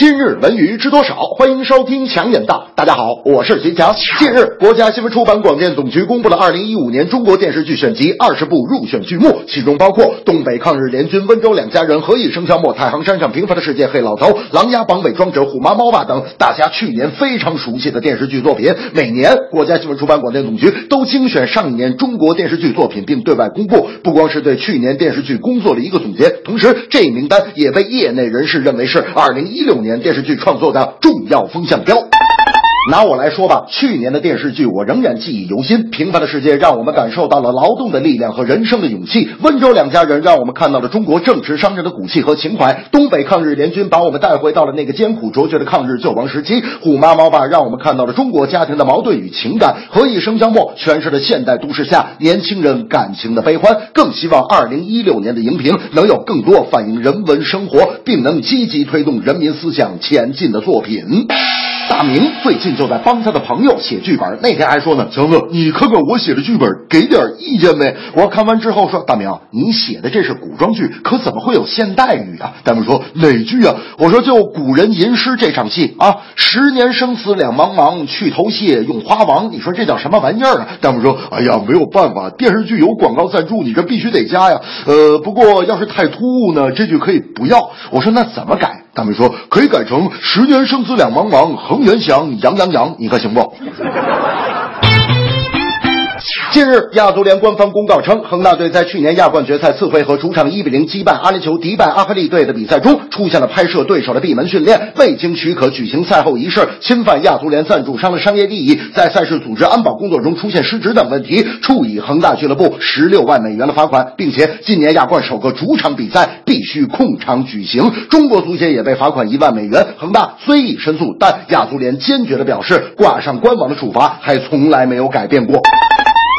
今日文娱知多少？欢迎收听强眼道。大家好，我是徐强。近日，国家新闻出版广电总局公布了二零一五年中国电视剧选集二十部入选剧目，其中包括《东北抗日联军》《温州两家人》《何以笙箫默》《太行山上平凡的世界》《黑老头》《琅琊榜》《伪装者》《虎妈猫爸》等大家去年非常熟悉的电视剧作品。每年，国家新闻出版广电总局都精选上一年中国电视剧作品，并对外公布，不光是对去年电视剧工作的一个总结，同时这一名单也被业内人士认为是二零一六年电视剧创作的重要风向标。拿我来说吧，去年的电视剧我仍然记忆犹新。平凡的世界让我们感受到了劳动的力量和人生的勇气。温州两家人让我们看到了中国正直商人的骨气和情怀。东北抗日联军把我们带回到了那个艰苦卓绝的抗日救亡时期。虎妈猫爸让我们看到了中国家庭的矛盾与情感。何以笙箫默诠释了现代都市下年轻人感情的悲欢。更希望二零一六年的荧屏能有更多反映人文生活，并能积极推动人民思想前进的作品。大明最近就在帮他的朋友写剧本，那天还说呢，强子，你看看我写的剧本，给点意见呗。我看完之后说，大明，你写的这是古装剧，可怎么会有现代语啊？大明说哪句啊？我说就古人吟诗这场戏啊，十年生死两茫茫，去头屑用花王。你说这叫什么玩意儿啊？大明说，哎呀，没有办法，电视剧有广告赞助，你这必须得加呀。呃，不过要是太突兀呢，这句可以不要。我说那怎么改？大明说可以改成十年生死两茫茫，恒源祥，杨洋洋，你看行不？近日，亚足联官方公告称，恒大队在去年亚冠决赛次回合主场一比零击败阿联酋迪拜阿赫利队的比赛中，出现了拍摄对手的闭门训练，未经许可举行赛后仪式，侵犯亚足联赞助商的商业利益，在赛事组织安保工作中出现失职等问题，处以恒大俱乐部十六万美元的罚款，并且今年亚冠首个主场比赛必须控场举行。中国足协也被罚款一万美元。恒大虽已申诉，但亚足联坚决的表示，挂上官网的处罚还从来没有改变过。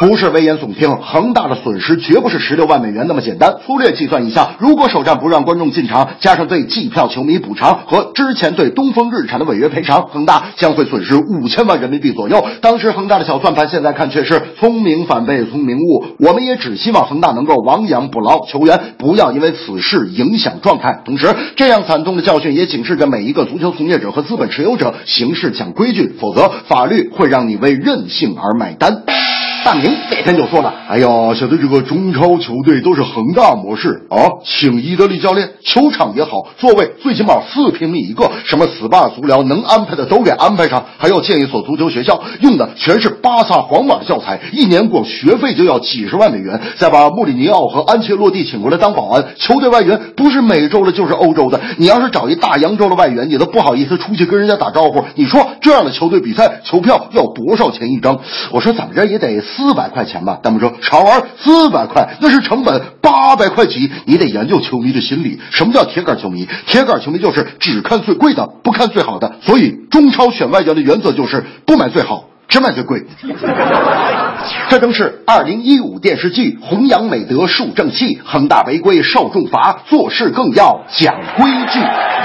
不是危言耸听，恒大的损失绝不是十六万美元那么简单。粗略计算一下，如果首战不让观众进场，加上对季票球迷补偿和之前对东风日产的违约赔偿，恒大将会损失五千万人民币左右。当时恒大的小算盘，现在看却是聪明反被聪明误。我们也只希望恒大能够亡羊补牢，球员不要因为此事影响状态。同时，这样惨痛的教训也警示着每一个足球从业者和资本持有者：行事讲规矩，否则法律会让你为任性而买单。大明那天就说了：“哎呀，现在这个中超球队都是恒大模式啊，请伊德利教练，球场也好，座位最起码四平米一个，什么 SPA 足疗能安排的都给安排上，还要建一所足球学校，用的全是巴萨、皇马的教材，一年光学费就要几十万美元，再把穆里尼奥和安切洛蒂请过来当保安，球队外援不是美洲的，就是欧洲的，你要是找一大洋洲的外援，你都不好意思出去跟人家打招呼。你说这样的球队比赛，球票要多少钱一张？我说怎么着也得。”四百块钱吧，弹幕说少玩四百块，那是成本八百块起。你得研究球迷的心理，什么叫铁杆球迷？铁杆球迷就是只看最贵的，不看最好的。所以中超选外援的原则就是不买最好，只买最贵。这正是二零一五电视剧弘扬美德树正气，恒大违规受重罚，做事更要讲规矩。